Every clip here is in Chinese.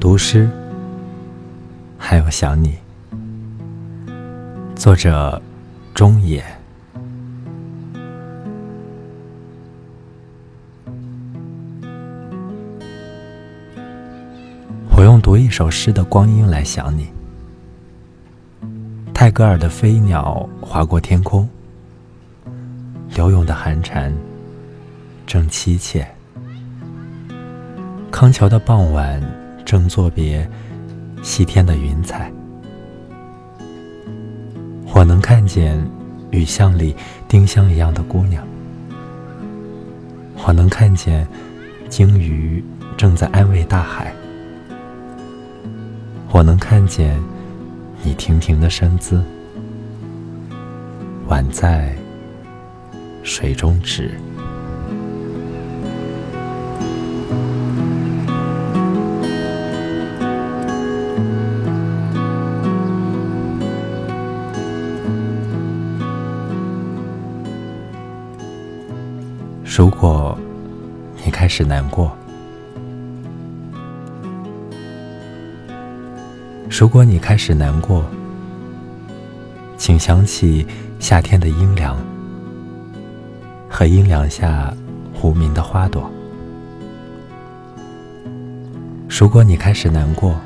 读诗，还有想你。作者：中野。我用读一首诗的光阴来想你。泰戈尔的飞鸟划过天空，刘永的寒蝉正凄切。康桥的傍晚正作别西天的云彩。我能看见雨巷里丁香一样的姑娘。我能看见鲸鱼正在安慰大海。我能看见。你亭亭的身姿，宛在水中止。如果你开始难过。如果你开始难过，请想起夏天的阴凉和阴凉下无名的花朵。如果你开始难过，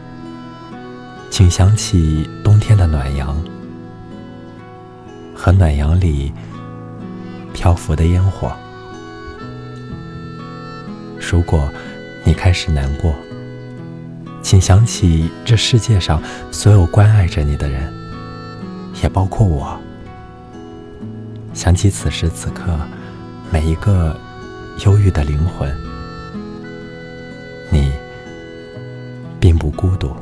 请想起冬天的暖阳和暖阳里漂浮的烟火。如果你开始难过，请想起这世界上所有关爱着你的人，也包括我。想起此时此刻每一个忧郁的灵魂，你并不孤独。